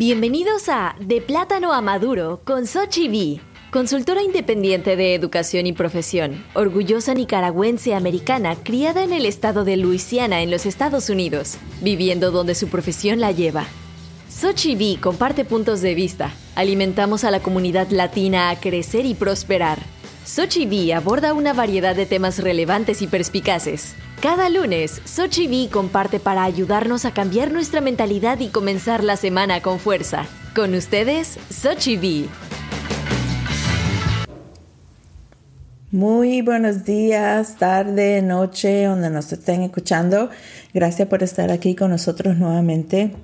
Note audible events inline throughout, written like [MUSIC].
Bienvenidos a De Plátano a Maduro con Sochi V, consultora independiente de educación y profesión, orgullosa nicaragüense americana criada en el estado de Luisiana en los Estados Unidos, viviendo donde su profesión la lleva. Sochi V comparte puntos de vista. Alimentamos a la comunidad latina a crecer y prosperar. Sochi V aborda una variedad de temas relevantes y perspicaces. Cada lunes, Sochi V comparte para ayudarnos a cambiar nuestra mentalidad y comenzar la semana con fuerza. Con ustedes, Sochi V. Muy buenos días, tarde, noche, donde nos estén escuchando. Gracias por estar aquí con nosotros nuevamente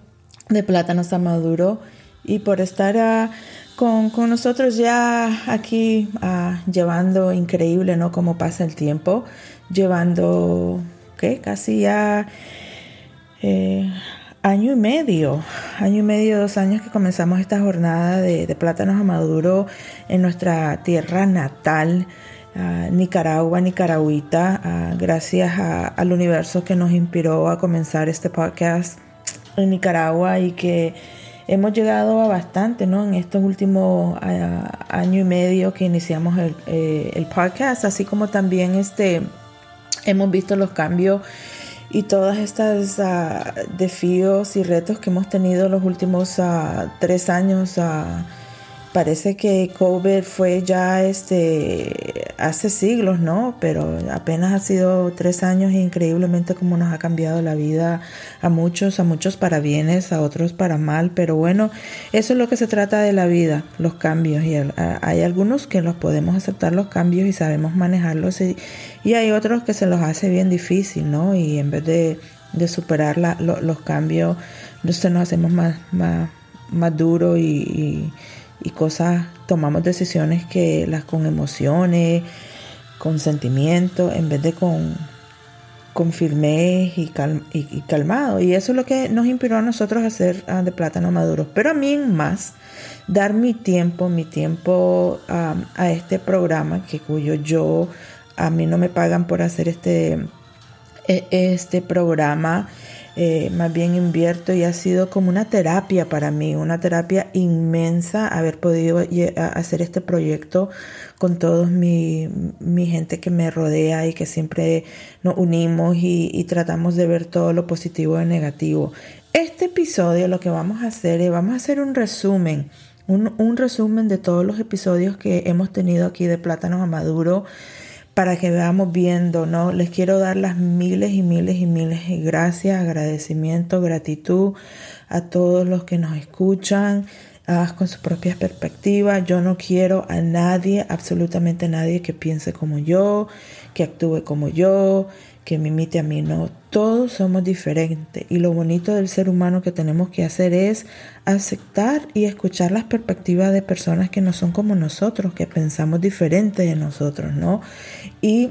de Plátanos a Maduro y por estar ah, con, nosotros ya aquí ah, llevando increíble, ¿no? Cómo pasa el tiempo, llevando, ¿qué? Casi ya eh, año y medio, año y medio, dos años que comenzamos esta jornada de, Plátanos a Maduro en nuestra tierra natal. Nicaragua, Nicaragüita, gracias al universo que nos inspiró a comenzar este podcast en Nicaragua y que hemos llegado a bastante, ¿no? En estos últimos año y medio que iniciamos el, eh, el, podcast, así como también este, hemos visto los cambios y todas estas uh, desafíos y retos que hemos tenido los últimos uh, tres años. Uh, parece que COVID fue ya este hace siglos, ¿no? Pero apenas ha sido tres años e increíblemente como nos ha cambiado la vida a muchos, a muchos para bienes, a otros para mal. Pero bueno, eso es lo que se trata de la vida, los cambios. Y hay algunos que los podemos aceptar los cambios y sabemos manejarlos y, hay otros que se los hace bien difícil, ¿no? Y en vez de, superar los cambios, se nos hacemos más, más, más duro y y cosas, tomamos decisiones que las con emociones, con sentimientos, en vez de con, con firmez y, y, calmado. Y eso es lo que nos inspiró a nosotros a hacer ah, de plátano maduro. Pero a mí más, dar mi tiempo, mi tiempo a este programa, que cuyo yo, a mí no me pagan por hacer este, e, este programa. Eh, más bien invierto y ha sido como una terapia para mí, una terapia inmensa haber podido hacer este proyecto con todos mi, gente que me rodea y que siempre nos unimos y, tratamos de ver todo lo positivo y negativo. Este episodio lo que vamos a hacer es, vamos a hacer un resumen, un, un resumen de todos los episodios que hemos tenido aquí de Plátanos a Maduro para que veamos viendo, ¿no? Les quiero dar las miles y miles y miles de gracias, agradecimiento, gratitud a todos los que nos escuchan con su propia perspectiva. Yo no quiero a nadie, absolutamente nadie que piense como yo, que actúe como yo, que me imite a mí. No, todos somos diferentes y lo bonito del ser humano que tenemos que hacer es aceptar y escuchar las perspectivas de personas que no son como nosotros, que pensamos diferente de nosotros, ¿no? Y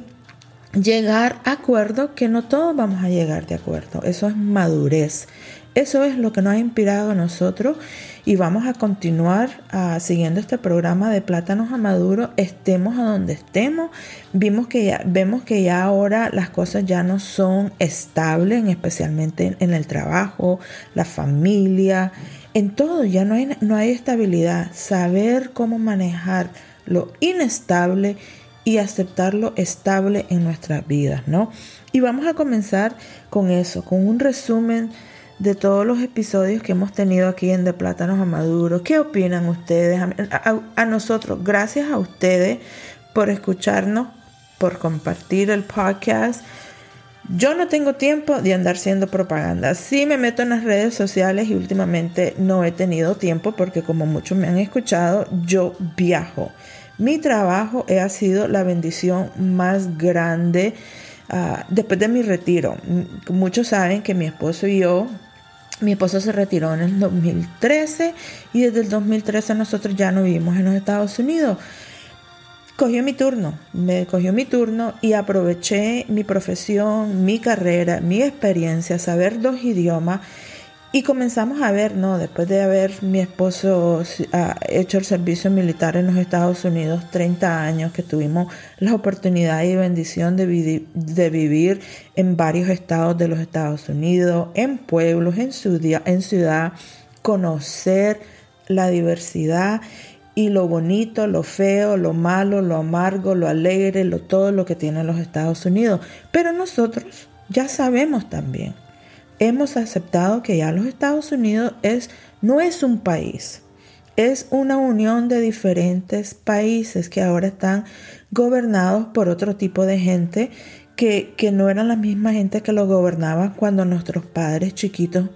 llegar a acuerdo que no todos vamos a llegar de acuerdo. Eso es madurez. Eso es lo que nos ha inspirado a nosotros y vamos a continuar ah, siguiendo este programa de plátanos a maduro, estemos a donde estemos. Vimos que ya, vemos que ya ahora las cosas ya no son estables, especialmente en, el trabajo, la familia, en todo, ya no hay, no hay estabilidad. Saber cómo manejar lo inestable y aceptar lo estable en nuestras vidas, ¿no? Y vamos a comenzar con eso, con un resumen de todos los episodios que hemos tenido aquí en De Plátanos a Maduro. ¿Qué opinan ustedes? A, nosotros, gracias a ustedes por escucharnos, por compartir el podcast. Yo no tengo tiempo de andar haciendo propaganda. Sí me meto en las redes sociales y últimamente no he tenido tiempo porque como muchos me han escuchado, yo viajo. Mi trabajo ha sido la bendición más grande ah, después de mi retiro. Muchos saben que mi esposo y yo mi esposo se retiró en el 2013 y desde el 2013 nosotros ya no vivimos en los Estados Unidos. Cogió mi turno, me cogió mi turno y aproveché mi profesión, mi carrera, mi experiencia, saber dos idiomas y comenzamos a ver, ¿no? Después de haber mi esposo ah, hecho el servicio militar en los Estados Unidos, 30 años que tuvimos la oportunidad y bendición de, de vivir en varios estados de los Estados Unidos, en pueblos, en en ciudad conocer la diversidad y lo bonito, lo feo, lo malo, lo amargo, lo alegre, lo todo lo que tienen los Estados Unidos. Pero nosotros ya sabemos también, hemos aceptado que ya los Estados Unidos es, no es un país, es una unión de diferentes países que ahora están gobernados por otro tipo de gente que, que no eran la misma gente que lo gobernaba cuando nuestros padres chiquitos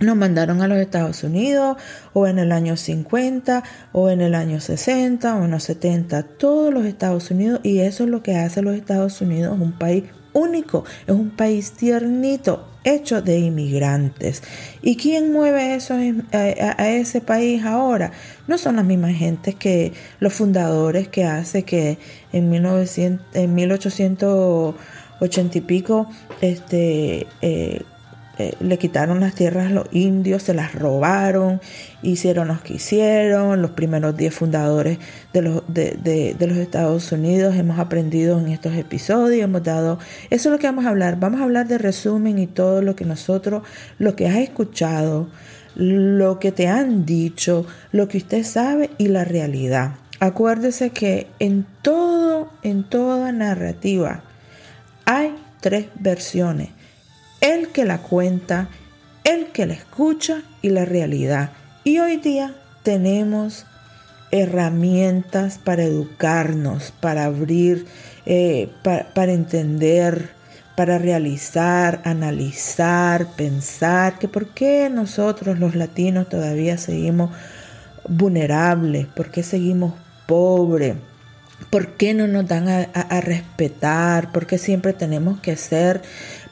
nos mandaron a los Estados Unidos o en el año 50 o en el año 60 o en los 70, todos los Estados Unidos y eso es lo que hace los Estados Unidos un país único, es un país tiernito, hecho de inmigrantes. ¿Y quién mueve eso a, ese país ahora? No son las mismas gentes que los fundadores que hace que en, 1900, en 1880 y pico este, eh, eh, le quitaron las tierras a los indios, se las robaron, hicieron lo que hicieron, los primeros 10 fundadores de los, de, los Estados Unidos, hemos aprendido en estos episodios, hemos dado, eso es lo que vamos a hablar, vamos a hablar de resumen y todo lo que nosotros, lo que has escuchado, lo que te han dicho, lo que usted sabe y la realidad. Acuérdese que en todo, en toda narrativa hay tres versiones el que la cuenta, el que la escucha y la realidad. Y hoy día tenemos herramientas para educarnos, para abrir, eh, para, entender, para realizar, analizar, pensar, que por qué nosotros los latinos todavía seguimos vulnerables, por qué seguimos pobres, por qué no nos dan a, a respetar, por qué siempre tenemos que ser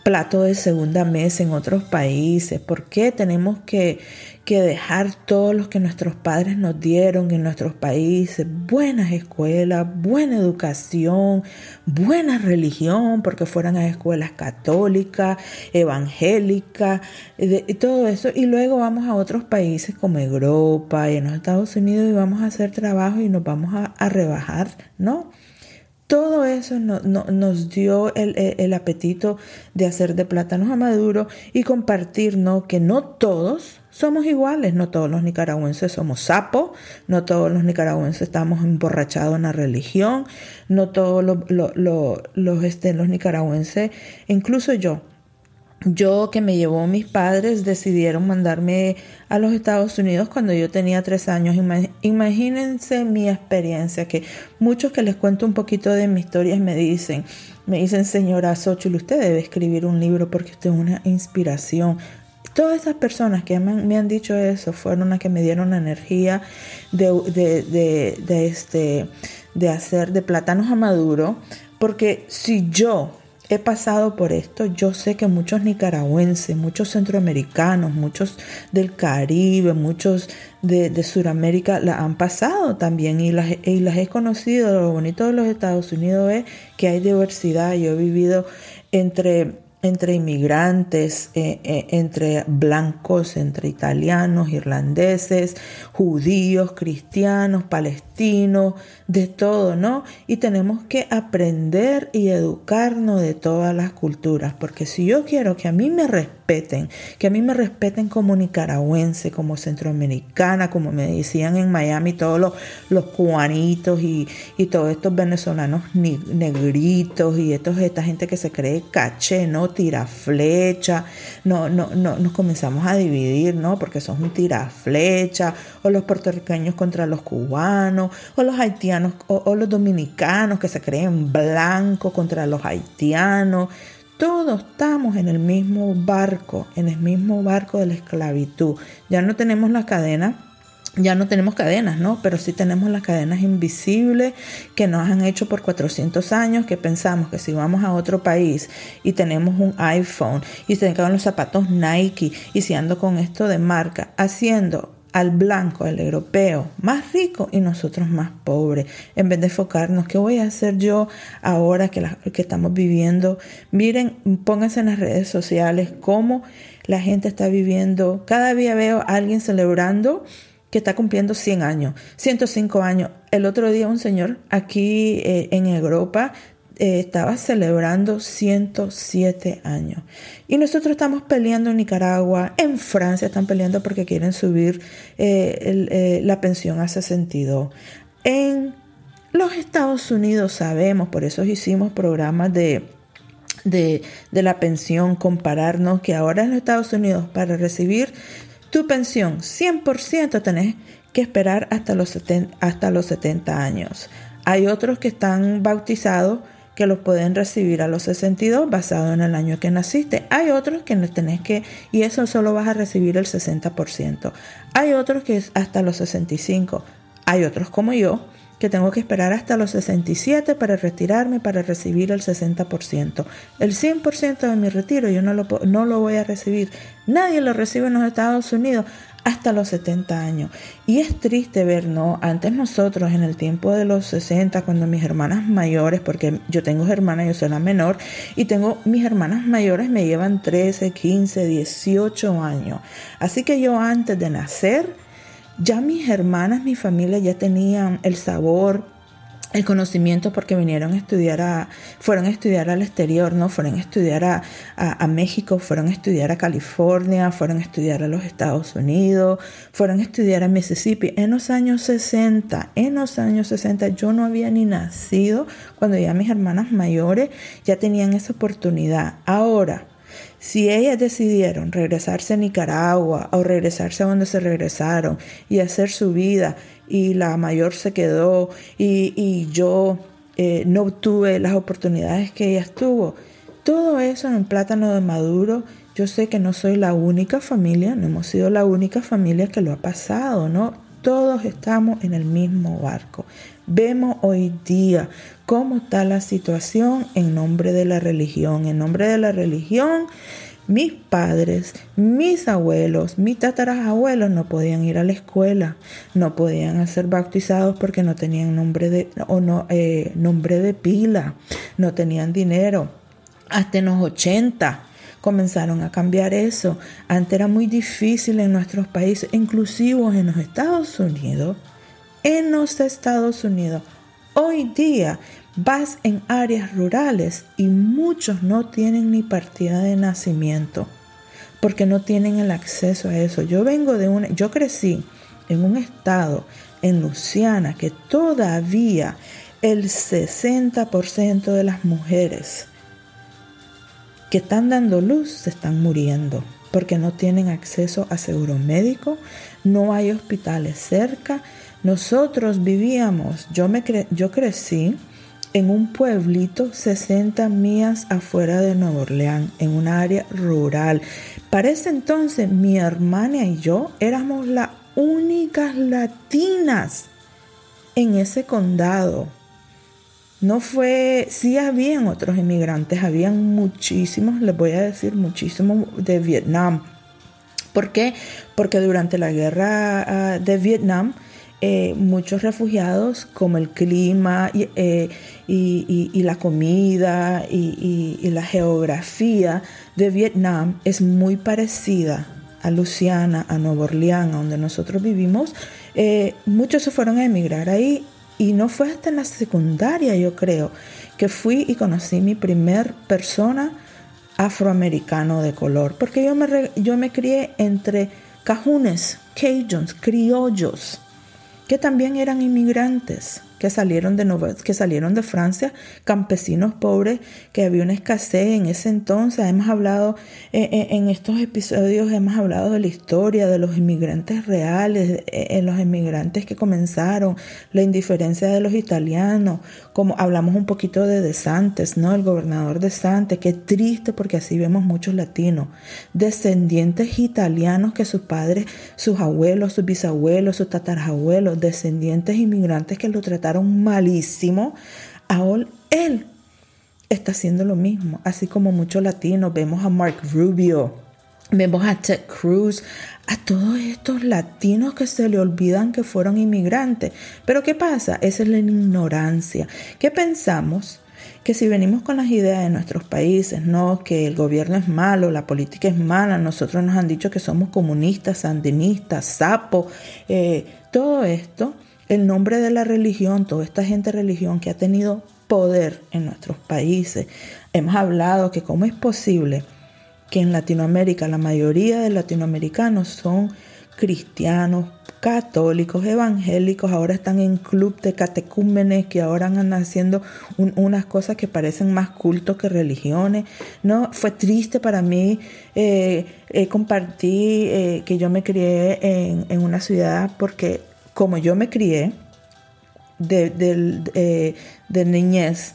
plato de segunda mesa en otros países? ¿Por qué tenemos que, que dejar todo lo que nuestros padres nos dieron en nuestros países? Buenas escuelas, buena educación, buena religión, porque fueran a escuelas católicas, evangélicas, y todo eso. Y luego vamos a otros países como Europa y en los Estados Unidos y vamos a hacer trabajo y nos vamos a rebajar, ¿no? Todo eso nos dio el, apetito de hacer de plátanos a maduro y compartir, ¿no? Que no todos somos iguales, no todos los nicaragüenses somos sapos, no todos los nicaragüenses estamos emborrachados en la religión, no todos este, los nicaragüenses, incluso yo, yo que me llevó mis padres decidieron mandarme a los Estados Unidos cuando yo tenía tres años. Imagínense mi experiencia, que muchos que les cuento un poquito de mi historia me dicen, me dicen, señora Xochitl, usted debe escribir un libro porque usted es una inspiración. Todas esas personas que me, han dicho eso fueron las que me dieron la energía de, de, este, de hacer de plátanos a maduro, porque si yo he pasado por esto, yo sé que muchos nicaragüenses, muchos centroamericanos, muchos del Caribe, muchos de, de Sudamérica la han pasado también y las, y las he conocido. Lo bonito de los Estados Unidos es que hay diversidad. Yo he vivido entre entre inmigrantes, eh, eh, entre blancos, entre italianos, irlandeses, judíos, cristianos, palestinos, de todo, ¿no? Y tenemos que aprender y educarnos de todas las culturas, porque si yo quiero que a mí me respeten, que a mí me respeten como nicaragüense, como centroamericana, como me decían en Miami todos los, los cubanitos y, y todos estos venezolanos negritos y estos, esta gente que se cree caché, ¿no? tira flecha, no, no, no, nos comenzamos a dividir, ¿no? Porque son un flecha o los puertorriqueños contra los cubanos, o los haitianos, o, los dominicanos que se creen blancos contra los haitianos. Todos estamos en el mismo barco, en el mismo barco de la esclavitud. Ya no tenemos la cadena ya no tenemos cadenas, ¿no? Pero sí tenemos las cadenas invisibles que nos han hecho por 400 años, que pensamos que si vamos a otro país y tenemos un iPhone y se quedan los zapatos Nike y si ando con esto de marca, haciendo al blanco, al europeo, más rico y nosotros más pobres, en vez de enfocarnos, ¿qué voy a hacer yo ahora que, estamos viviendo? Miren, pónganse en las redes sociales cómo la gente está viviendo. Cada día veo a alguien celebrando que está cumpliendo 100 años, 105 años. El otro día un señor aquí eh, en Europa eh, estaba celebrando 107 años. Y nosotros estamos peleando en Nicaragua, en Francia están peleando porque quieren subir eh, eh, la pensión a 62. En los Estados Unidos sabemos, por eso hicimos programas de, de, la pensión, compararnos que ahora en los Estados Unidos para recibir tu pensión 100% tenés que esperar hasta los, 70, hasta los 70 años. Hay otros que están bautizados que los pueden recibir a los 62 basado en el año que naciste. Hay otros que no tenés que, y eso solo vas a recibir el 60%. Hay otros que es hasta los 65. Hay otros como yo que tengo que esperar hasta los 67 para retirarme para recibir el 60%. El 100% de mi retiro yo no lo, no lo voy a recibir. Nadie lo recibe en los Estados Unidos hasta los 70 años. Y es triste ver, ¿no? Antes nosotros, en el tiempo de los 60, cuando mis hermanas mayores, porque yo tengo hermanas, yo soy la menor, y tengo mis hermanas mayores me llevan 13, 15, 18 años. Así que yo antes de nacer, ya mis hermanas, mi familia ya tenían el sabor, el conocimiento porque vinieron a estudiar a, fueron a estudiar al exterior, ¿no? Fueron a estudiar a, a, México, fueron a estudiar a California, fueron a estudiar a los Estados Unidos, fueron a estudiar a Mississippi. En los años 60, en los años 60 yo no había ni nacido cuando ya mis hermanas mayores ya tenían esa oportunidad. Ahora, si ellas decidieron regresarse a Nicaragua o regresarse a donde se regresaron y hacer su vida y la mayor se quedó y, yo eh, no obtuve las oportunidades que ella tuvo, todo eso en plátano de maduro, yo sé que no soy la única familia, no hemos sido la única familia que lo ha pasado, ¿no? Todos estamos en el mismo barco. Vemos hoy día cómo está la situación en nombre de la religión. En nombre de la religión, mis padres, mis abuelos, mis tatarabuelos no podían ir a la escuela, no podían ser bautizados porque no tenían nombre de, o no, eh, nombre de pila, no tenían dinero. Hasta en los 80 comenzaron a cambiar eso. Antes era muy difícil en nuestros países, inclusivos en los Estados Unidos, en los Estados Unidos. Hoy día vas en áreas rurales y muchos no tienen ni partida de nacimiento porque no tienen el acceso a eso. Yo vengo de una, yo crecí en un estado en Luciana que todavía el 60% de las mujeres que están dando luz se están muriendo porque no tienen acceso a seguro médico, no hay hospitales cerca nosotros vivíamos, yo, me yo crecí en un pueblito 60 millas afuera de Nueva Orleans, en un área rural. Para ese entonces mi hermana y yo éramos las únicas latinas en ese condado. No fue, sí habían otros inmigrantes, habían muchísimos, les voy a decir muchísimos de Vietnam. ¿Por qué? Porque durante la guerra ah, de Vietnam, eh, muchos refugiados, como el clima y, eh, la comida y, la geografía de Vietnam es muy parecida a Luciana, a Nueva Orleans, donde nosotros vivimos, eh, muchos se fueron a emigrar ahí y no fue hasta en la secundaria, yo creo, que fui y conocí mi primer persona afroamericano de color, porque yo me, yo me crié entre cajunes, cajuns, criollos, que también eran inmigrantes que salieron de que salieron de Francia, campesinos pobres, que había una escasez en ese entonces. Hemos hablado eh, eh, en estos episodios hemos hablado de la historia de los inmigrantes reales, eh, en los inmigrantes que comenzaron, la indiferencia de los italianos, como hablamos un poquito de De Santes, ¿no? El gobernador de Santes, qué triste porque así vemos muchos latinos, descendientes italianos que sus padres, sus abuelos, sus bisabuelos, sus tatarabuelos, descendientes inmigrantes que lo trataron malísimo, ahora él está haciendo lo mismo. Así como muchos latinos, vemos a Mark Rubio, vemos a Ted Cruz, a todos estos latinos que se le olvidan que fueron inmigrantes. Pero ¿qué pasa? Esa es la ignorancia. ¿Qué pensamos? que si venimos con las ideas de nuestros países, no que el gobierno es malo, la política es mala, nosotros nos han dicho que somos comunistas, sandinistas, sapo, eh, todo esto, el nombre de la religión, toda esta gente religión que ha tenido poder en nuestros países. Hemos hablado que cómo es posible que en Latinoamérica la mayoría de latinoamericanos son cristianos, católicos, evangélicos, ahora están en club de catecúmenes que ahora andan haciendo unas cosas que parecen más cultos que religiones. No, fue triste para mí eh, eh compartir eh, que yo me crié en, una ciudad porque como yo me crié de, de, niñez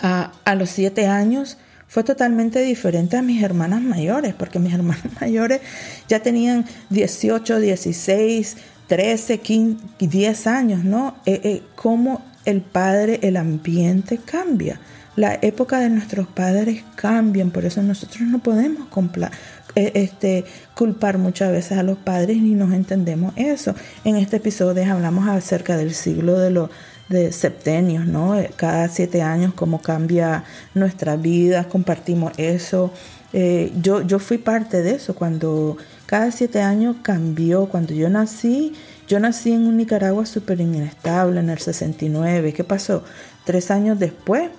a, a los siete años, fue totalmente diferente a mis hermanas mayores, porque mis [LAUGHS] hermanas mayores ya tenían 18, 16, 13, 15, 10 años, ¿no? Eh, eh, cómo el padre, el ambiente cambia. La época de nuestros padres cambian, por eso nosotros no podemos eh, este, culpar muchas veces a los padres ni nos entendemos eso. En este episodio hablamos acerca del siglo de los de septenios, ¿no? Eh, cada siete años, cómo cambia nuestra vida, compartimos eso. Eh, yo, yo fui parte de eso cuando cada siete años cambió. Cuando yo nací, yo nací en un Nicaragua súper inestable en el 69. ¿Qué pasó? Tres años después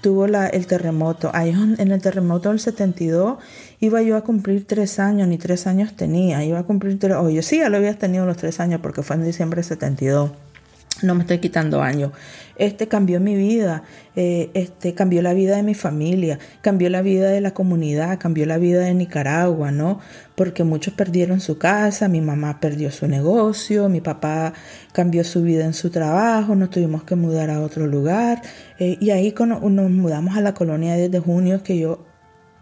tuvo la, el terremoto. Ahí en el terremoto del 72 iba yo a cumplir tres años, ni tres años tenía. Iba a cumplir tres, oye, sí, ya lo había tenido los tres años porque fue en diciembre del 72 no me estoy quitando años. Este cambió mi vida, eh, este cambió la vida de mi familia, cambió la vida de la comunidad, cambió la vida de Nicaragua, ¿no? Porque muchos perdieron su casa, mi mamá perdió su negocio, mi papá cambió su vida en su trabajo, nos tuvimos que mudar a otro lugar eh, y ahí nos mudamos a la colonia 10 de junio que yo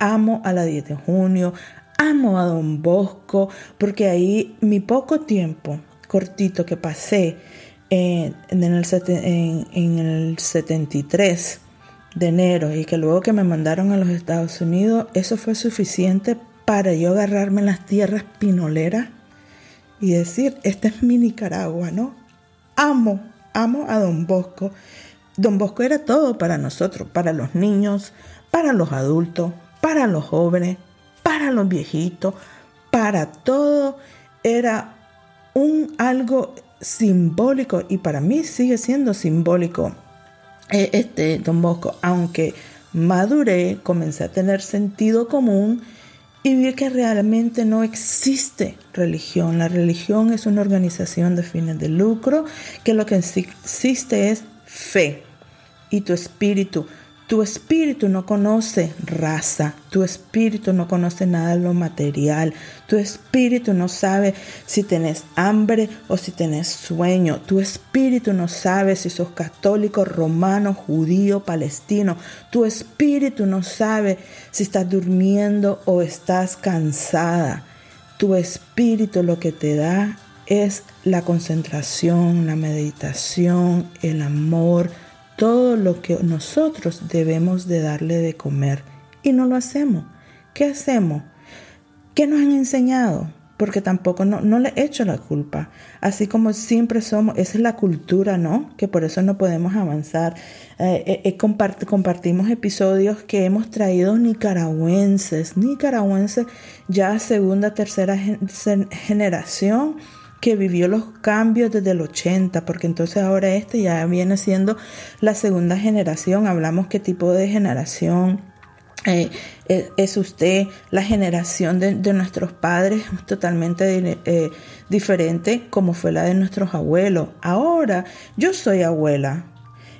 amo a la 10 de junio, amo a Don Bosco, porque ahí mi poco tiempo cortito que pasé en, el, en, el 73 de enero y que luego que me mandaron a los Estados Unidos, eso fue suficiente para yo agarrarme en las tierras pinoleras y decir, esta es mi Nicaragua, ¿no? Amo, amo a Don Bosco. Don Bosco era todo para nosotros, para los niños, para los adultos, para los jóvenes, para los viejitos, para todo. Era un algo simbólico y para mí sigue siendo simbólico eh, este Don Bosco, aunque maduré, comencé a tener sentido común y vi que realmente no existe religión. La religión es una organización de fines de lucro, que lo que existe es fe y tu espíritu tu espíritu no conoce raza, tu espíritu no conoce nada de lo material, tu espíritu no sabe si tenés hambre o si tenés sueño, tu espíritu no sabe si sos católico, romano, judío, palestino, tu espíritu no sabe si estás durmiendo o estás cansada. Tu espíritu lo que te da es la concentración, la meditación, el amor, todo lo que nosotros debemos de darle de comer y no lo hacemos. ¿Qué hacemos? ¿Qué nos han enseñado? Porque tampoco no, no le echo la culpa. Así como siempre somos, esa es la cultura, ¿no? Que por eso no podemos avanzar. Eh, eh, eh, compartimos episodios que hemos traído nicaragüenses, nicaragüenses ya segunda, tercera generación que vivió los cambios desde el 80, porque entonces ahora este ya viene siendo la segunda generación. Hablamos qué tipo de generación eh, es usted, la generación de, nuestros padres totalmente eh, diferente como fue la de nuestros abuelos. Ahora yo soy abuela.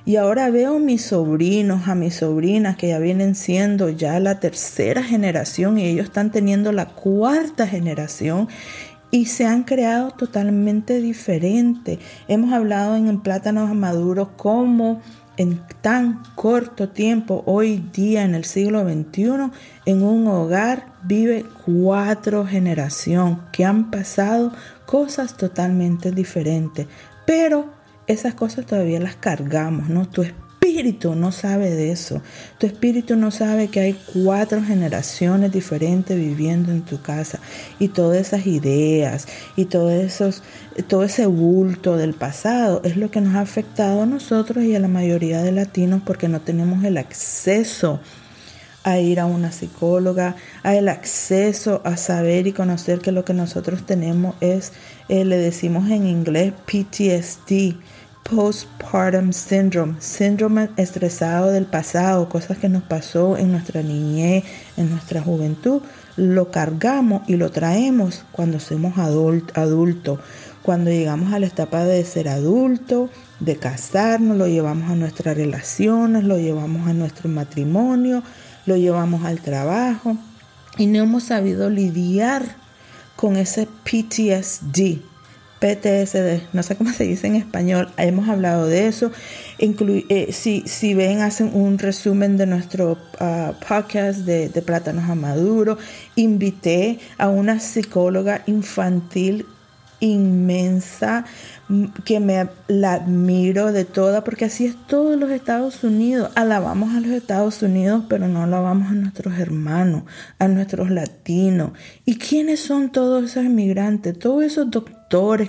Y ahora veo a mis sobrinos, a mis sobrinas que ya vienen siendo ya la tercera generación y ellos están teniendo la cuarta generación y se han creado totalmente diferentes. Hemos hablado en, Plátanos Maduros cómo en tan corto tiempo, hoy día en el siglo XXI, en un hogar vive cuatro generaciones que han pasado cosas totalmente diferentes. Pero esas cosas todavía las cargamos, ¿no? Tu espíritu no sabe de eso. Tu espíritu no sabe que hay cuatro generaciones diferentes viviendo en tu casa y todas esas ideas y todo, esos, todo ese bulto del pasado es lo que nos ha afectado a nosotros y a la mayoría de latinos porque no tenemos el acceso a ir a una psicóloga, a el acceso a saber y conocer que lo que nosotros tenemos es, eh, le decimos en inglés PTSD, postpartum syndrome, síndrome estresado del pasado, cosas que nos pasó en nuestra niñez, en nuestra juventud, lo cargamos y lo traemos cuando somos adultos. Cuando llegamos a la etapa de ser adulto, de casarnos, lo llevamos a nuestras relaciones, lo llevamos a nuestro matrimonio, lo llevamos al trabajo y no hemos sabido lidiar con ese PTSD, PTSD, no sé cómo se dice en español, hemos hablado de eso. Eh, si, si, ven, hacen un resumen de nuestro ah, podcast de, de Plátanos a Maduro, invité a una psicóloga infantil inmensa que me la admiro de toda, porque así es todos los Estados Unidos. Alabamos a los Estados Unidos, pero no alabamos a nuestros hermanos, a nuestros latinos. ¿Y quiénes son todos esos inmigrantes? Todos esos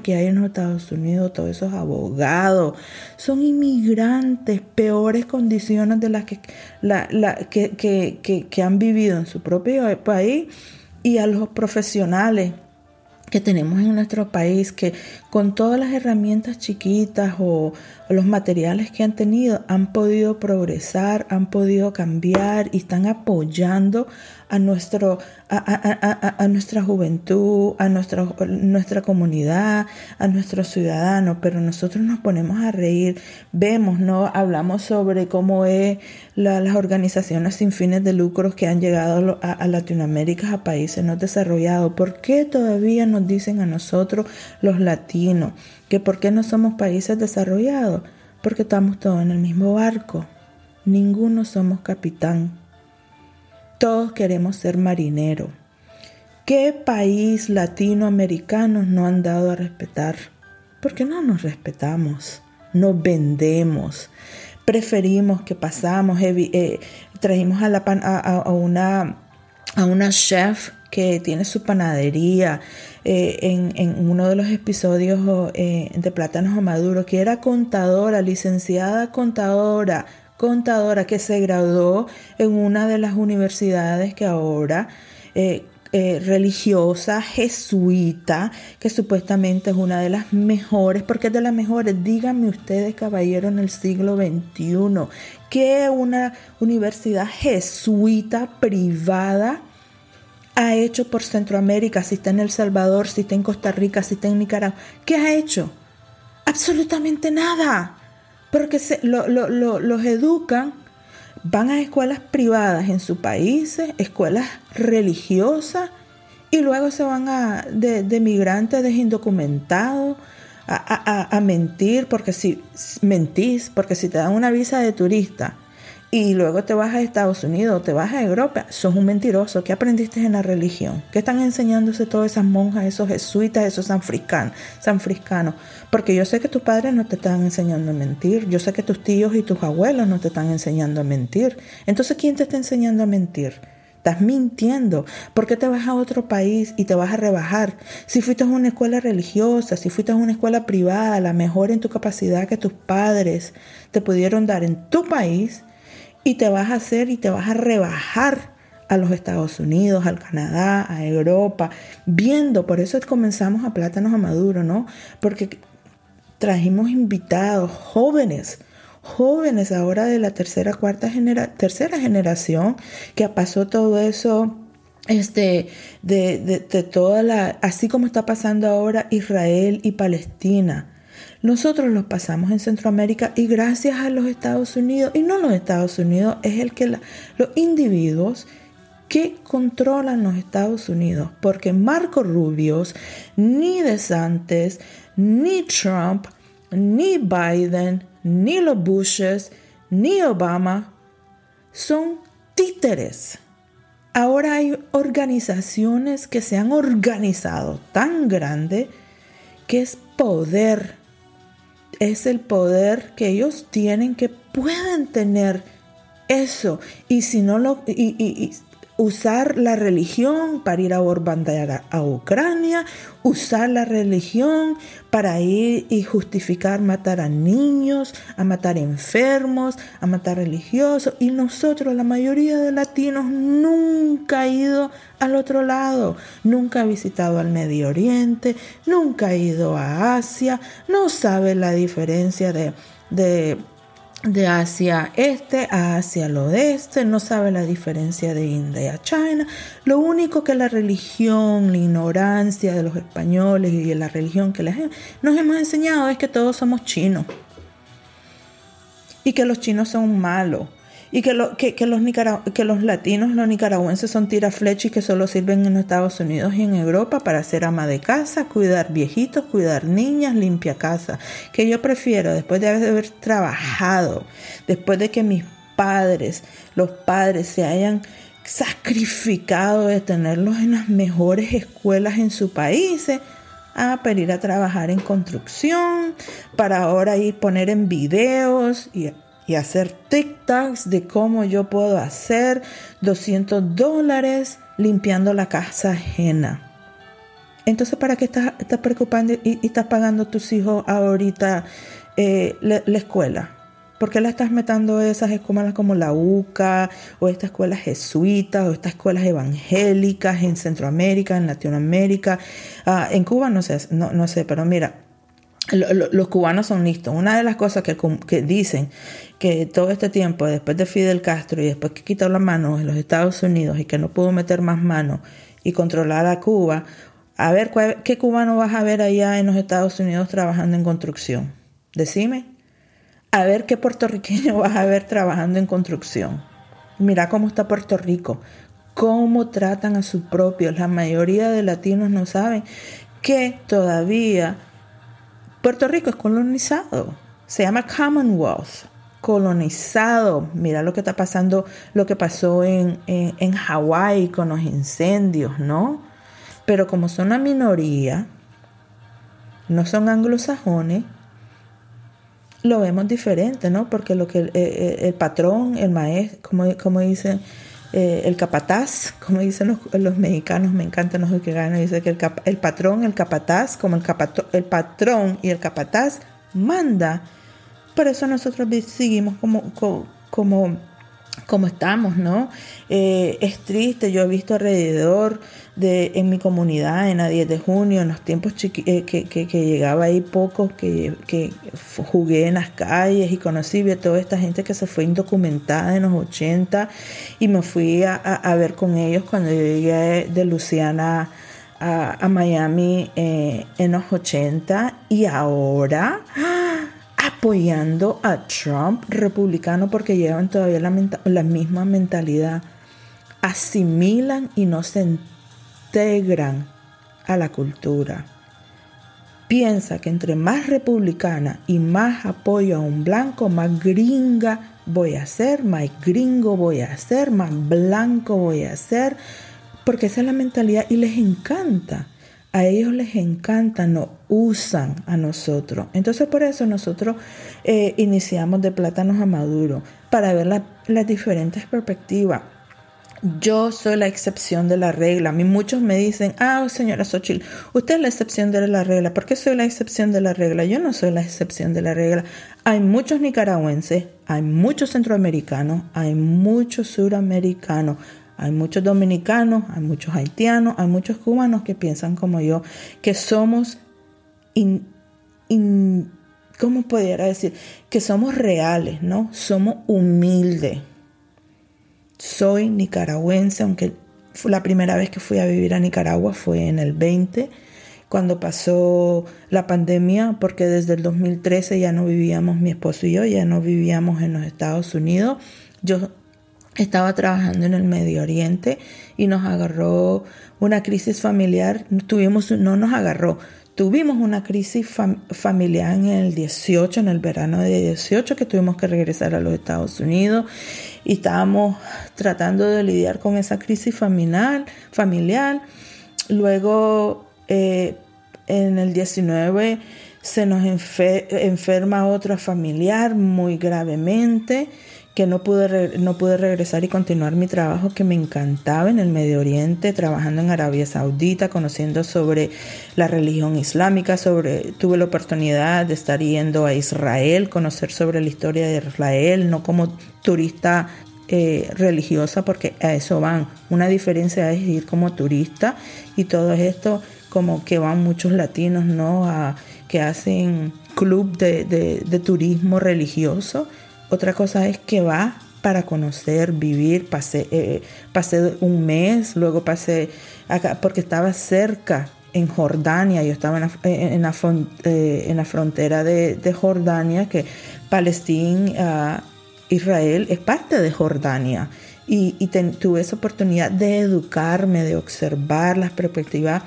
que hay en los Estados Unidos, todos esos abogados, son inmigrantes, peores condiciones de las que, la, que, que, que han vivido en su propio país y a los profesionales que tenemos en nuestro país que con todas las herramientas chiquitas o, los materiales que han tenido han podido progresar, han podido cambiar y están apoyando a, nuestro, a, nuestra juventud, a nuestra, nuestra comunidad, a nuestros ciudadanos, pero nosotros nos ponemos a reír, vemos, ¿no? Hablamos sobre cómo es las organizaciones sin fines de lucros que han llegado a, Latinoamérica, a países no desarrollados. ¿Por qué todavía nos dicen a nosotros los latinos que por qué no somos países desarrollados? Porque estamos todos en el mismo barco. Ninguno somos capitán. Todos queremos ser marinero. ¿Qué país latinoamericano no han dado a respetar? Porque no nos respetamos, nos vendemos, preferimos que pasamos, eh, trajimos a, a, una, a una chef que tiene su panadería eh, en, uno de los episodios eh, de Plátanos a Maduro, que era contadora, licenciada contadora, contadora que se graduó en una de las universidades que ahora eh, eh, religiosa jesuita, que supuestamente es una de las mejores, porque es de las mejores. Díganme ustedes, caballero, en el siglo XXI, que una universidad jesuita privada ha hecho por Centroamérica, si está en El Salvador, si está en Costa Rica, si está en Nicaragua. ¿Qué ha hecho? Absolutamente nada porque se, los educan, van a escuelas privadas en sus países, escuelas religiosas, y luego se van a, de, de migrantes indocumentados a, a, mentir, porque si mentís, porque si te dan una visa de turista y luego te vas a Estados Unidos, te vas a Europa, sos un mentiroso. ¿Qué aprendiste en la religión? ¿Qué están enseñándose todas esas monjas, esos jesuitas, esos sanfriscanos? Porque yo sé que tus padres no te están enseñando a mentir. Yo sé que tus tíos y tus abuelos no te están enseñando a mentir. Entonces, ¿quién te está enseñando a mentir? Estás mintiendo. ¿Por qué te vas a otro país y te vas a rebajar? Si fuiste a una escuela religiosa, si fuiste a una escuela privada, la mejor en tu capacidad que tus padres te pudieron dar en tu país, y te vas a hacer y te vas a rebajar a los Estados Unidos, al Canadá, a Europa, viendo, por eso comenzamos a Plátanos a Maduro, ¿no? Porque trajimos invitados jóvenes, jóvenes ahora de la tercera, cuarta genera tercera generación, que pasó todo eso este, de, de, de toda la, así como está pasando ahora Israel y Palestina nosotros los pasamos en Centroamérica y gracias a los Estados Unidos, y no los Estados Unidos, es el que los individuos que controlan los Estados Unidos, porque Marco Rubios, ni DeSantis, ni Trump, ni Biden, ni los Bushes, ni Obama son títeres. Ahora hay organizaciones que se han organizado tan grande que es poder es el poder que ellos tienen, que pueden tener eso. Y si no lo, y, usar la religión para ir a bombardear a Ucrania, usar la religión para ir y justificar matar a niños, a matar enfermos, a matar religiosos. Y nosotros, la mayoría de latinos, nunca ha ido al otro lado, nunca ha visitado al Medio Oriente, nunca ha ido a Asia, no sabe la diferencia de, de de Asia este a Asia el oeste, no sabe la diferencia de India a China. Lo único que la religión, la ignorancia de los españoles y de la religión que nos hemos enseñado es que todos somos chinos y que los chinos son malos y que, los, que los latinos, los nicaragüenses son tiraflechas y que solo sirven en Estados Unidos y en Europa para ser ama de casa, cuidar viejitos, cuidar niñas, limpia casa. Que yo prefiero, después de haber trabajado, después de que mis padres, los padres se hayan sacrificado de tenerlos en las mejores escuelas en su país, a pedir a trabajar en construcción, para ahora ir poner en videos y y hacer TikToks de cómo yo puedo hacer 200 dólares limpiando la casa ajena. Entonces, ¿para qué estás, estás preocupando y, estás pagando a tus hijos ahorita eh, la, escuela? ¿Por qué la estás metiendo esas escuelas como la UCA o estas escuelas jesuitas o estas escuelas evangélicas en Centroamérica, en Latinoamérica? Ah, en Cuba no sé, no, no sé, pero mira, los cubanos son listos. Una de las cosas que, dicen que todo este tiempo, después de Fidel Castro y después que quitó las manos en los Estados Unidos y que no pudo meter más manos y controlar a Cuba, a ver qué cubano vas a ver allá en los Estados Unidos trabajando en construcción. Decime. A ver qué puertorriqueño [LAUGHS] vas a ver trabajando en construcción. Mira cómo está Puerto Rico, cómo tratan a sus propios. La mayoría de latinos no saben que todavía Puerto Rico es colonizado. Se llama Commonwealth colonizado. Mira lo que está pasando, lo que pasó en, en, Hawái con los incendios, ¿no? Pero como son una minoría, no son anglosajones, lo vemos diferente, ¿no? Porque lo que el, patrón, el maestro, como, como dicen, eh, el capataz, como dicen los, mexicanos, me encanta, no sé qué gana, dice que el, el, patrón, el capataz, como el, el patrón y el capataz manda. Por eso nosotros seguimos como, como, estamos, ¿no? Eh, es triste, yo he visto alrededor de en mi comunidad, en la 10 de junio, en los tiempos eh, que, que, llegaba ahí pocos, que, que, jugué en las calles y conocí a toda esta gente que se fue indocumentada en los 80 y me fui a, a, ver con ellos cuando yo llegué de Luciana a, a Miami eh, en los 80 y ahora apoyando a Trump republicano porque llevan todavía la, misma mentalidad. Asimilan y no se integran a la cultura. Piensa que entre más republicana y más apoyo a un blanco, más gringa voy a ser, más gringo voy a ser, más blanco voy a ser, porque esa es la mentalidad y les encanta a ellos les encanta, nos usan a nosotros. Entonces por eso nosotros eh, iniciamos de plátanos a maduro, para ver las diferentes perspectivas. Yo soy la excepción de la regla. A mí muchos me dicen, ah, señora Xochitl, usted es la excepción de la regla. ¿Por qué soy la excepción de la regla? Yo no soy la excepción de la regla. Hay muchos nicaragüenses, hay muchos centroamericanos, hay muchos suramericanos, hay muchos dominicanos, hay muchos haitianos, hay muchos cubanos que piensan como yo, que somos, ¿cómo pudiera decir? Que somos reales, ¿no? Somos humildes. Soy nicaragüense, aunque la primera vez que fui a vivir a Nicaragua fue en el 20, cuando pasó la pandemia, porque desde el 2013 ya no vivíamos, mi esposo y yo, ya no vivíamos en los Estados Unidos. Yo estaba trabajando en el Medio Oriente y nos agarró una crisis familiar. Tuvimos, no nos agarró, tuvimos una crisis familiar en el 18, en el verano de 18, que tuvimos que regresar a los Estados Unidos y estábamos tratando de lidiar con esa crisis familiar. familiar. Luego, eh, en el 19, se nos enferma otra familiar muy gravemente que no pude, no pude regresar y continuar mi trabajo que me encantaba en el Medio Oriente, trabajando en Arabia Saudita, conociendo sobre la religión islámica, sobre, tuve la oportunidad de estar yendo a Israel, conocer sobre la historia de Israel, no como turista eh, religiosa, porque a eso van. Una diferencia es ir como turista y todo esto como que van muchos latinos, ¿no? A, que hacen club de, de turismo religioso otra cosa es que va para conocer, vivir. Pasé, eh, pasé un mes, luego pasé acá porque estaba cerca en Jordania, yo estaba en la, en la, eh, frontera de, Jordania, que Palestina, ah, Israel es parte de Jordania. Y, tuve esa oportunidad de educarme, de observar las perspectivas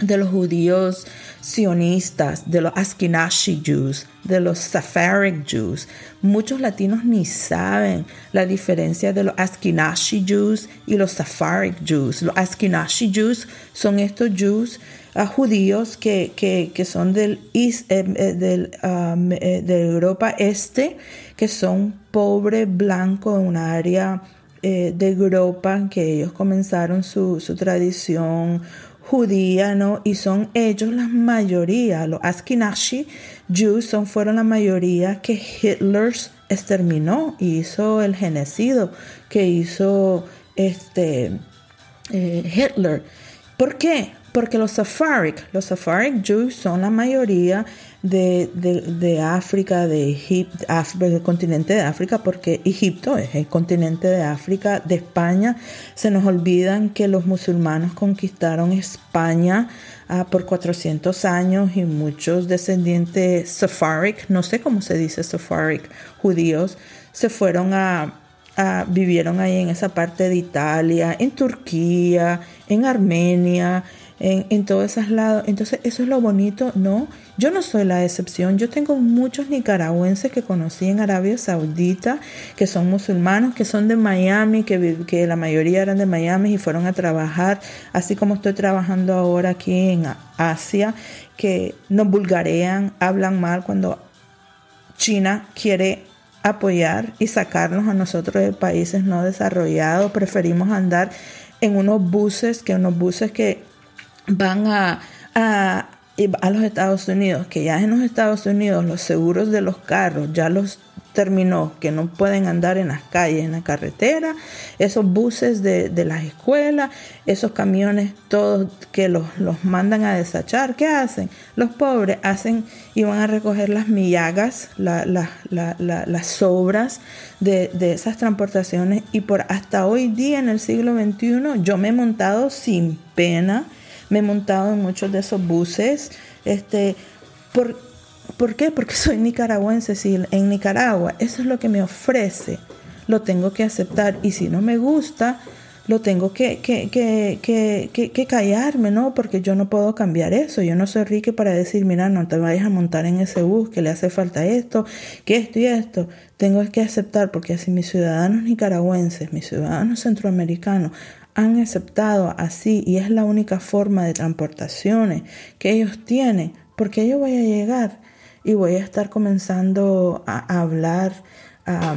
de los judíos sionistas, de los Ashkenazi Jews, de los Sephardic Jews. Muchos latinos ni saben la diferencia de los Ashkenazi Jews y los Sephardic Jews. Los Ashkenazi Jews son estos Jews uh, judíos que, que, son del, eh, eh, um, eh, de Europa Este, que son pobres blancos en un área de Europa, que ellos comenzaron su, su tradición judía, ¿no? Y son ellos la mayoría, los Ashkenazi Jews son, fueron la mayoría que Hitler exterminó y hizo el genocidio que hizo este, eh, Hitler. ¿Por qué? Porque los Sephardic, los Sephardic Jews son la mayoría de, de, África, de Egipto, del continente de África, porque Egipto es el continente de África, de España. Se nos olvidan que los musulmanes conquistaron España ah, por 400 años y muchos descendientes Sephardic, no sé cómo se dice Sephardic, judíos, se fueron a, a, vivieron ahí en esa parte de Italia, en Turquía, en Armenia, en, todos esos lados. Entonces, eso es lo bonito, ¿no? Yo no soy la excepción. Yo tengo muchos nicaragüenses que conocí en Arabia Saudita, que son musulmanos, que son de Miami, que, que la mayoría eran de Miami y fueron a trabajar, así como estoy trabajando ahora aquí en Asia, que nos vulgarean, hablan mal cuando China quiere apoyar y sacarnos a nosotros de países no desarrollados. Preferimos andar en unos buses que unos buses que van a, a, a los Estados Unidos, que ya en los Estados Unidos los seguros de los carros ya los terminó, que no pueden andar en las calles, en la carretera, esos buses de, las escuelas, esos camiones todos que los, los, mandan a desachar, ¿qué hacen? Los pobres hacen y van a recoger las millagas, las sobras de, de, esas transportaciones y por hasta hoy día en el siglo XXI yo me he montado sin pena me he montado en muchos de esos buses. Este, ¿por, ¿Por qué? Porque [LAUGHS] soy nicaragüense. En Nicaragua eso es lo que me ofrece, lo tengo que aceptar. Y si no me gusta, lo tengo que, que, que, que, callarme, ¿no? Porque yo no puedo cambiar eso. Yo no soy rica para decir, mira, no te vayas a montar en ese bus, que le hace falta esto, que esto y esto. Tengo que aceptar, porque si mis ciudadanos nicaragüenses, mis ciudadanos centroamericanos han aceptado así y es la única forma de transportaciones que ellos tienen, porque yo voy a llegar y voy a estar comenzando a, hablar, a,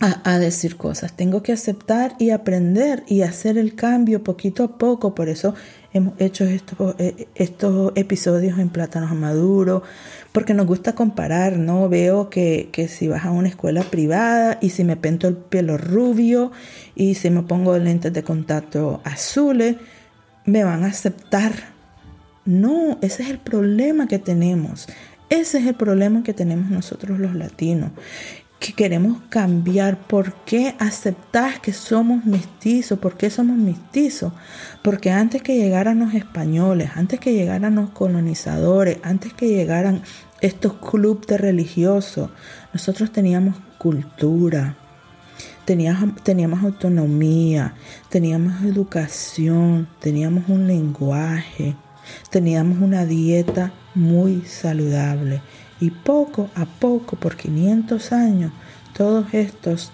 a, decir cosas. Tengo que aceptar y aprender y hacer el cambio poquito a poco. Por eso hemos hecho estos, eh, estos episodios en Plátanos Maduro, porque nos gusta comparar, ¿no? Veo que, que, si vas a una escuela privada y si me pento el pelo rubio y si me pongo lentes de contacto azules, me van a aceptar. No, ese es el problema que tenemos. Ese es el problema que tenemos nosotros los latinos que queremos cambiar. ¿Por qué aceptar que somos mestizos? ¿Por qué somos mestizos? Porque antes que llegaran los españoles, antes que llegaran los colonizadores, antes que llegaran estos clubes de religiosos, nosotros teníamos cultura, teníamos, teníamos autonomía, teníamos educación, teníamos un lenguaje, teníamos una dieta muy saludable y poco a poco, por 500 años, todos estos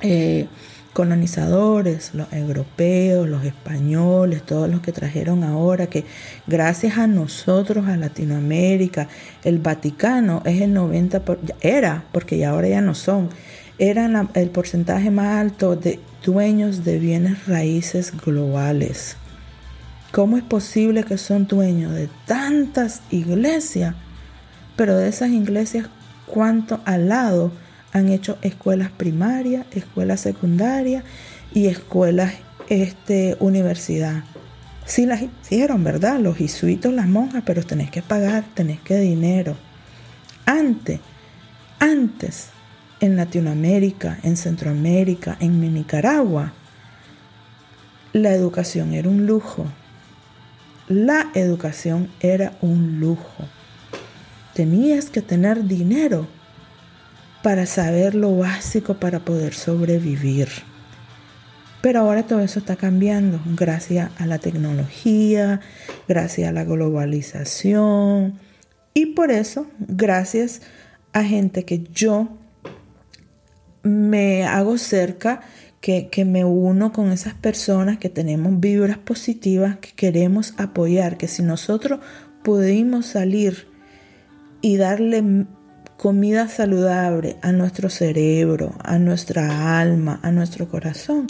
eh, colonizadores, los europeos, los españoles, todos los que trajeron ahora, que gracias a nosotros, a Latinoamérica, el Vaticano es el 90%, era, porque ya ahora ya no son, eran el porcentaje más alto de dueños de bienes raíces globales. ¿Cómo es posible que son dueños de tantas iglesias? Pero de esas iglesias, ¿cuánto al lado han hecho escuelas primarias, escuelas secundarias y escuelas este, universidad? Sí las hicieron, ¿verdad? Los jesuitos, las monjas, pero tenés que pagar, tenés que dinero. Antes, antes, en Latinoamérica, en Centroamérica, en Nicaragua, la educación era un lujo. La educación era un lujo. Tenías que tener dinero para saber lo básico para poder sobrevivir. Pero ahora todo eso está cambiando gracias a la tecnología, gracias a la globalización y por eso, gracias a gente que yo me hago cerca, que, que, me uno con esas personas que tenemos vibras positivas, que queremos apoyar, que si nosotros pudimos salir y darle comida saludable a nuestro cerebro, a nuestra alma, a nuestro corazón,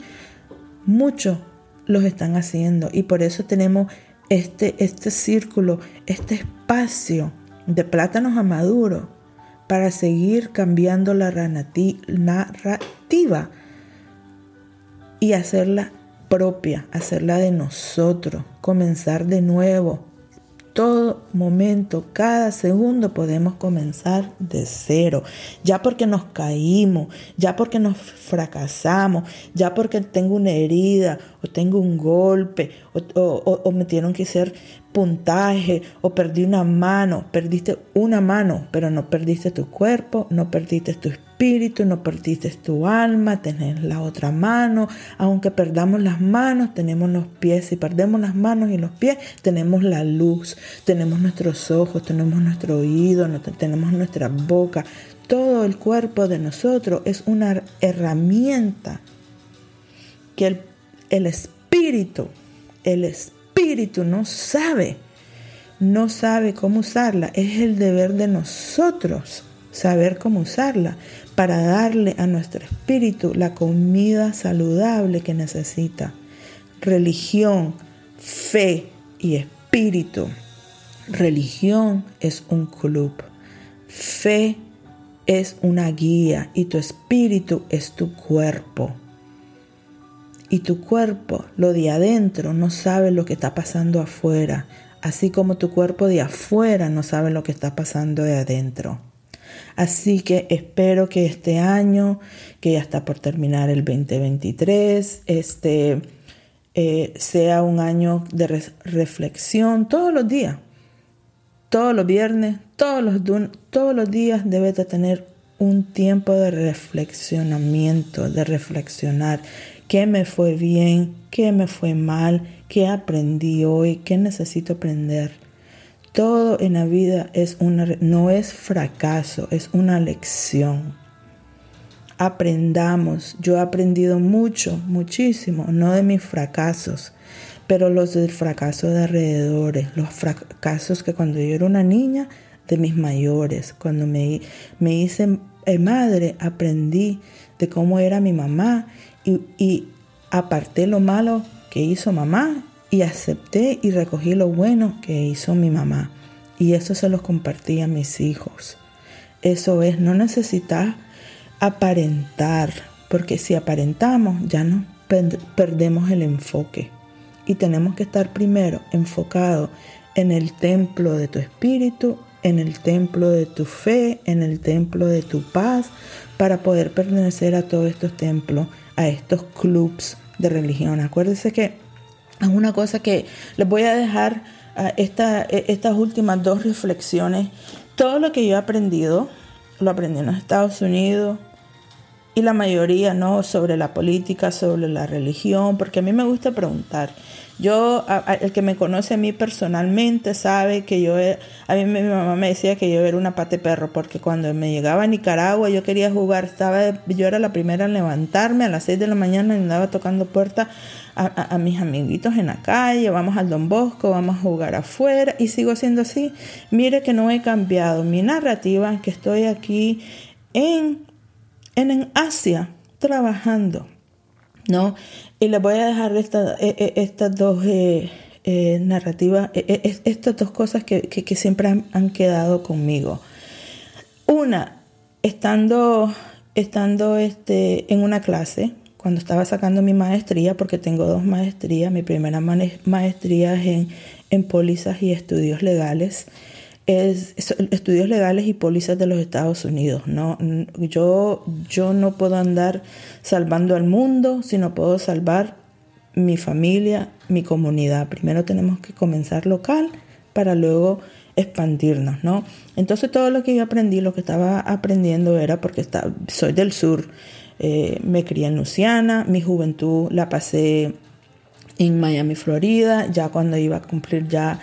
muchos los están haciendo y por eso tenemos este, este círculo, este espacio de plátanos a maduro para seguir cambiando la narrativa y hacerla propia, hacerla de nosotros, comenzar de nuevo, todo momento, cada segundo podemos comenzar de cero. Ya porque nos caímos, ya porque nos fracasamos, ya porque tengo una herida o tengo un golpe o, me tienen que hacer puntaje o perdí una mano, perdiste una mano, pero no perdiste tu cuerpo, no perdiste tu espíritu, no perdiste tu alma, tenés la otra mano, aunque perdamos las manos, tenemos los pies, si perdemos las manos y los pies, tenemos la luz, tenemos nuestros ojos, tenemos nuestro oído, tenemos nuestra boca, todo el cuerpo de nosotros es una herramienta que el, el espíritu, el espíritu, no sabe, no sabe cómo usarla. Es el deber de nosotros saber cómo usarla para darle a nuestro espíritu la comida saludable que necesita. Religión, fe y espíritu. Religión es un club. Fe es una guía y tu espíritu es tu cuerpo y tu cuerpo, lo de adentro, no sabe lo que está pasando afuera, así como tu cuerpo de afuera no sabe lo que está pasando de adentro. Así que espero que este año, que ya está por terminar el 2023, este, eh, sea un año de reflexión todos los días. Todos los viernes, todos los, todos los días debes de tener un tiempo de reflexionamiento, de reflexionar qué me fue bien, qué me fue mal, qué aprendí hoy, qué necesito aprender. Todo en la vida es una, no es fracaso, es una lección. Aprendamos. Yo he aprendido mucho, muchísimo, no de mis fracasos, pero los del fracaso de alrededores, los fracasos que cuando yo era una niña, de mis mayores, cuando me, me hice eh, madre, aprendí de cómo era mi mamá y, aparté lo malo que hizo mamá y acepté y recogí lo bueno que hizo mi mamá. Y eso se los compartí a mis hijos. Eso es, no necesitas aparentar, porque si aparentamos ya no perdemos el enfoque. Y tenemos que estar primero enfocados en el templo de tu espíritu, en el templo de tu fe, en el templo de tu paz, para poder pertenecer a todos estos templos a estos clubs de religión. Acuérdense que es una cosa que les voy a dejar e, estas últimas dos reflexiones. Todo lo que yo he aprendido, lo aprendí en los Estados Unidos y la mayoría no sobre la política, sobre la religión, porque a mí me gusta preguntar. Yo, el que me conoce a mí personalmente sabe que yo, a mí mi mamá me decía que yo era una pate perro, porque cuando me llegaba a Nicaragua yo quería jugar, estaba, yo era la primera en levantarme a las 6 de la mañana y andaba tocando puertas a, a, mis amiguitos en la calle, vamos al Don Bosco, vamos a jugar afuera y sigo siendo así. Mire que no he cambiado mi narrativa, que estoy aquí en en Asia trabajando, ¿no? Y les voy a dejar e, e, estas dos eh, eh, narrativas, e, estas dos cosas que, que, siempre han, han, quedado conmigo. Una, estando, estando este, en una clase, cuando estaba sacando mi maestría, porque tengo dos maestrías, mi primera maestría es en, en pólizas y estudios legales, es, estudios legales y pólizas de los Estados Unidos. ¿no? Yo, yo no puedo andar salvando al mundo, sino puedo salvar mi familia, mi comunidad. Primero tenemos que comenzar local para luego expandirnos, ¿no? Entonces todo lo que yo aprendí, lo que estaba aprendiendo era porque está, soy del sur, eh, me crié en Luciana, mi juventud la pasé en Miami, Florida, ya cuando iba a cumplir ya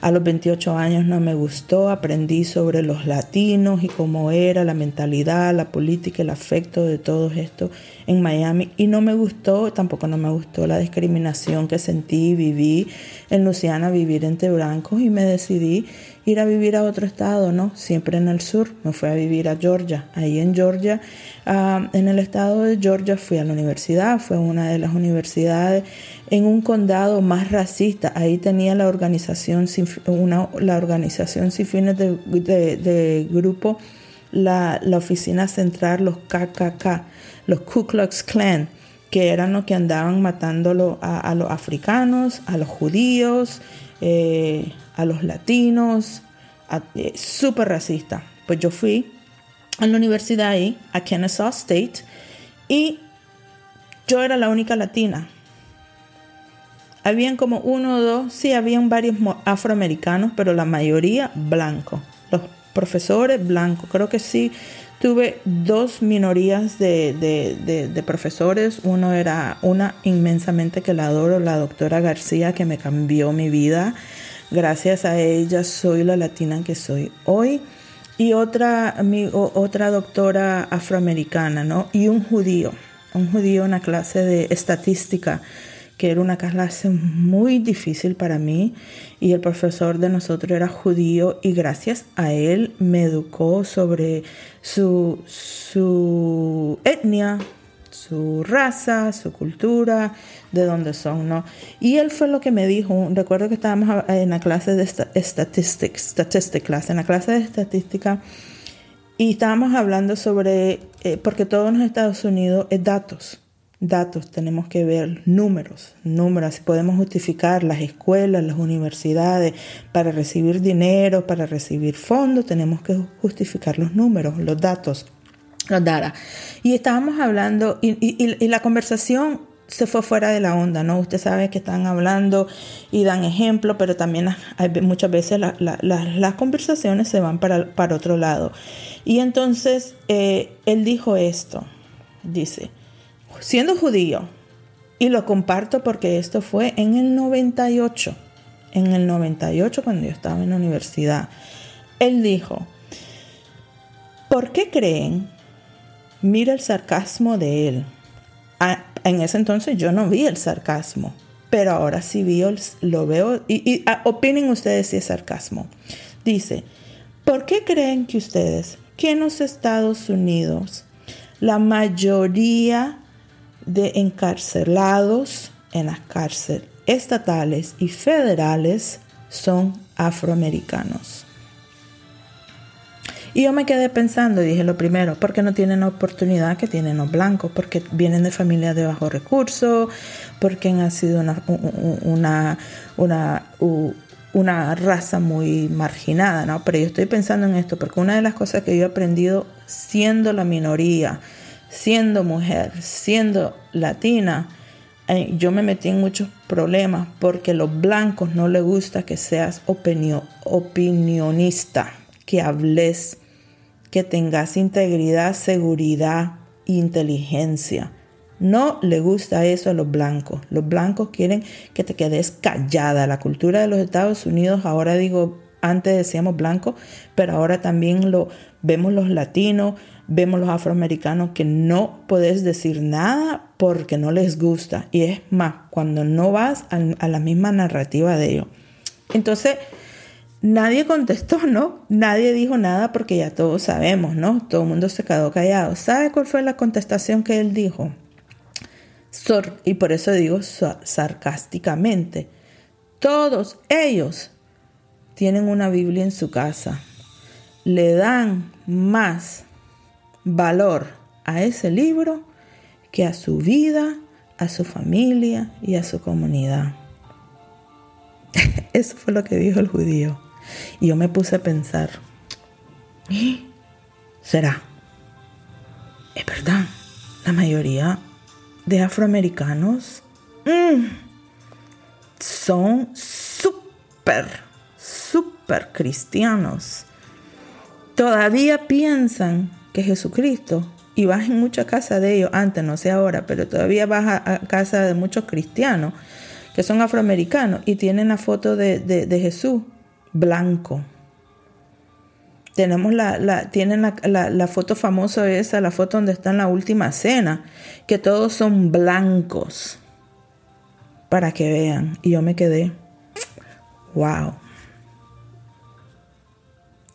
a los 28 años no me gustó, aprendí sobre los latinos y cómo era la mentalidad, la política, el afecto de todo esto en Miami. Y no me gustó, tampoco no me gustó la discriminación que sentí, viví en Luciana, vivir entre blancos y me decidí ir a vivir a otro estado, ¿no? Siempre en el sur, me fui a vivir a Georgia. Ahí en Georgia, ah, en el estado de Georgia fui a la universidad, fue una de las universidades en un condado más racista. Ahí tenía la organización sin, una, la organización sin fines de, grupo, la, oficina central, los KKK, los Ku Klux Klan que eran los que andaban matando a, los africanos, a los judíos, eh, a los latinos, eh, súper racista. Pues yo fui a la universidad ahí, a Kennesaw State, y yo era la única latina. Habían como uno o dos, sí, habían varios afroamericanos, pero la mayoría blancos. Los profesores blancos, creo que sí. Tuve dos minorías de, de, profesores. Uno era una inmensamente que la adoro, la doctora García, que me cambió mi vida. Gracias a ella soy la latina que soy hoy. Y otra, mi, otra doctora afroamericana, ¿no? Y un judío, un judío en la clase de estadística, que era una clase muy difícil para mí. Y el profesor de nosotros era judío y gracias a él me educó sobre su, su etnia, su raza, su cultura, de dónde son, ¿no? Y él fue lo que me dijo, recuerdo que estábamos en la clase de statistics, statistics en la clase de estadística, y estábamos hablando sobre, eh, porque todo en los Estados Unidos es datos, datos, tenemos que ver números, números, podemos justificar las escuelas, las universidades, para recibir dinero, para recibir fondos, tenemos que justificar los números, los datos. Los data. Y estábamos hablando, y, la conversación se fue fuera de la onda, ¿no? Usted sabe que están hablando y dan ejemplo, pero también hay, muchas veces las conversaciones se van para, para otro lado. Y entonces eh, él dijo esto, dice, siendo judío, y lo comparto porque esto fue en el 98, en el 98 cuando yo estaba en la universidad, él dijo, ¿por qué creen? Mira el sarcasmo de él en ese entonces yo no vi el sarcasmo, pero ahora sí vi, lo veo y, ah, opinen ustedes si es sarcasmo. Dice, ¿por qué creen que ustedes que en los Estados Unidos la mayoría de encarcelados en las cárceles estatales y federales son afroamericanos? Y yo me quedé pensando, dije lo primero, porque no tienen la oportunidad que tienen los blancos, porque vienen de familias de bajo recursos, porque han sido una, una, una, una raza muy marginada, ¿no? Pero yo estoy pensando en esto, porque una de las cosas que yo he aprendido siendo la minoría, siendo mujer, siendo latina, eh, yo me metí en muchos problemas porque a los blancos no les gusta que seas opinionista, que hables que tengas integridad, seguridad inteligencia. No le gusta eso a los blancos. Los blancos quieren que te quedes callada. La cultura de los Estados Unidos, ahora digo, antes decíamos blanco, pero ahora también lo vemos los latinos, vemos los afroamericanos que no puedes decir nada porque no les gusta. Y es más, cuando no vas a, la misma narrativa de ellos. Entonces, nadie contestó, ¿no? Nadie dijo nada porque ya todos sabemos, ¿no? Todo el mundo se quedó callado. ¿Sabe cuál fue la contestación que él dijo? y por eso digo sarcásticamente. Todos ellos tienen una Biblia en su casa. Le dan más valor a ese libro que a su vida, a su familia y a su comunidad. [LAUGHS] Eso fue lo que dijo el judío. Y yo me puse a pensar, ¿será? Es verdad, la mayoría de afroamericanos mm, son súper, súper cristianos. Todavía piensan que Jesucristo, y vas en mucha casa de ellos, antes no sé ahora, pero todavía vas a, casa de muchos cristianos que son afroamericanos y tienen la foto de, de Jesús blanco. Tenemos la, la tienen la, foto famosa esa, la foto donde está en la última cena, que todos son blancos. Para que vean. Y yo me quedé, wow.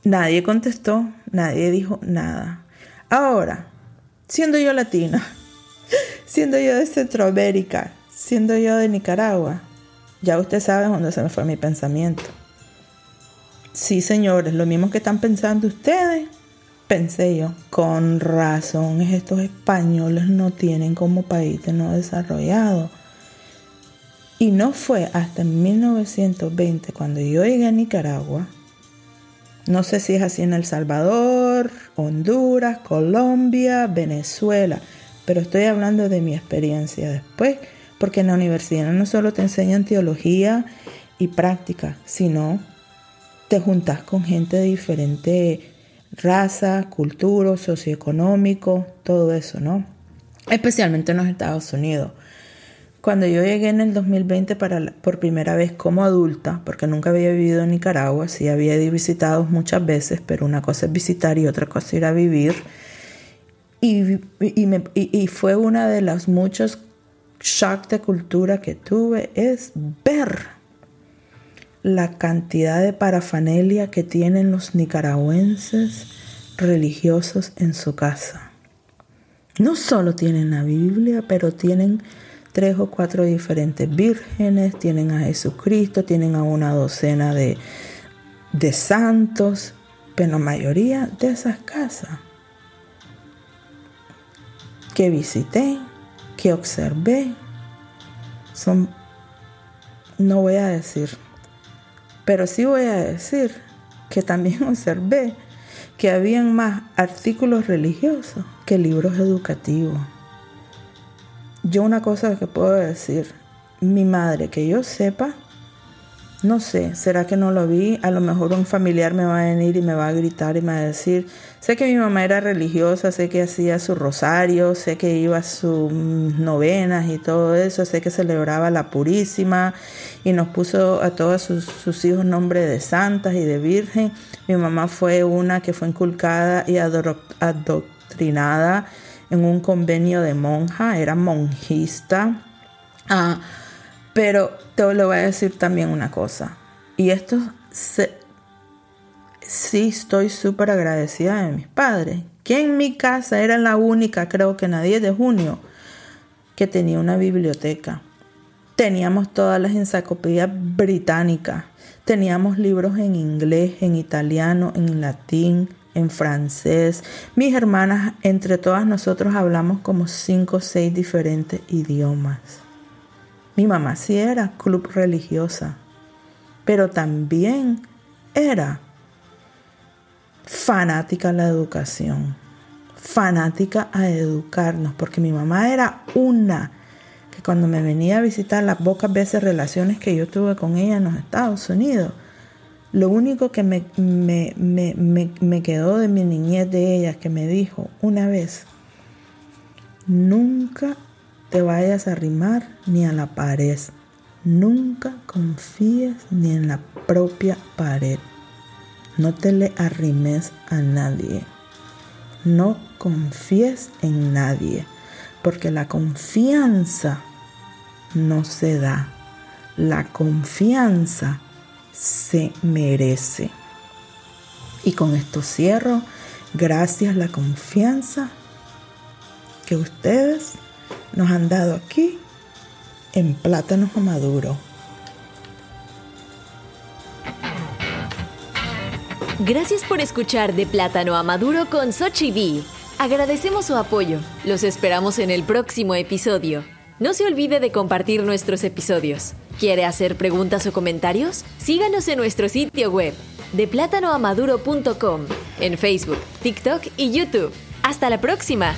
Nadie contestó, nadie dijo nada. Ahora, siendo yo latina, [LAUGHS] siendo yo de Centroamérica, siendo yo de Nicaragua, ya usted sabe dónde se me fue mi pensamiento. Sí, señores, lo mismo que están pensando ustedes, pensé yo. Con razón, estos españoles no tienen como país no desarrollado. Y no fue hasta 1920 cuando yo llegué a Nicaragua. No sé si es así en El Salvador, Honduras, Colombia, Venezuela, pero estoy hablando de mi experiencia después, porque en la universidad no solo te enseñan teología y práctica, sino te juntas con gente de diferente raza, cultura, socioeconómico, todo eso, ¿no? Especialmente en los Estados Unidos. Cuando yo llegué en el 2020 para por primera vez como adulta, porque nunca había vivido en Nicaragua, sí había visitado muchas veces, pero una cosa es visitar y otra cosa ir a vivir. Y, y fue una de las muchos shocks de cultura que tuve, es ver la cantidad de parafanelia que tienen los nicaragüenses religiosos en su casa. No solo tienen la Biblia, pero tienen tres o cuatro diferentes vírgenes, tienen a Jesucristo, tienen a una docena de, de santos, pero la mayoría de esas casas que visité, que observé, son, no voy a decir pero sí voy a decir que también observé que habían más artículos religiosos que libros educativos. Yo una cosa que puedo decir, mi madre, que yo sepa, no sé, ¿será que no lo vi? A lo mejor un familiar me va a venir y me va a gritar y me va a decir, sé que mi mamá era religiosa, sé que hacía su rosario, sé que iba a sus novenas y todo eso, sé que celebraba la Purísima y nos puso a todos sus, hijos nombre de santas y de virgen. Mi mamá fue una que fue inculcada y adoctrinada en un convenio de monja, era monjista. Ah, pero te lo voy a decir también una cosa. Y esto sí estoy súper agradecida de mis padres. Que en mi casa era la única, creo que nadie de junio, que tenía una biblioteca. Teníamos todas las enciclopedias británicas. Teníamos libros en inglés, en italiano, en latín, en francés. Mis hermanas, entre todas nosotros, hablamos como cinco o seis diferentes idiomas. Mi mamá sí era club religiosa, pero también era fanática a la educación, fanática a educarnos, porque mi mamá era una que cuando me venía a visitar las pocas veces relaciones que yo tuve con ella en los Estados Unidos, lo único que me, me, me, me quedó de mi niñez de ella, que me dijo una vez, nunca te vayas a arrimar ni a la pared. Nunca confíes ni en la propia pared. No te le arrimes a nadie. No confíes en nadie, porque la confianza no se da. La confianza se merece. Y con esto cierro, gracias la confianza que ustedes nos han dado aquí en Plátanos Maduro. Gracias por escuchar De Plátano a Maduro con Sochi B. Agradecemos su apoyo. Los esperamos en el próximo episodio. No se olvide de compartir nuestros episodios. ¿Quiere hacer preguntas o comentarios? Síganos en nuestro sitio web de en Facebook, TikTok y YouTube. Hasta la próxima.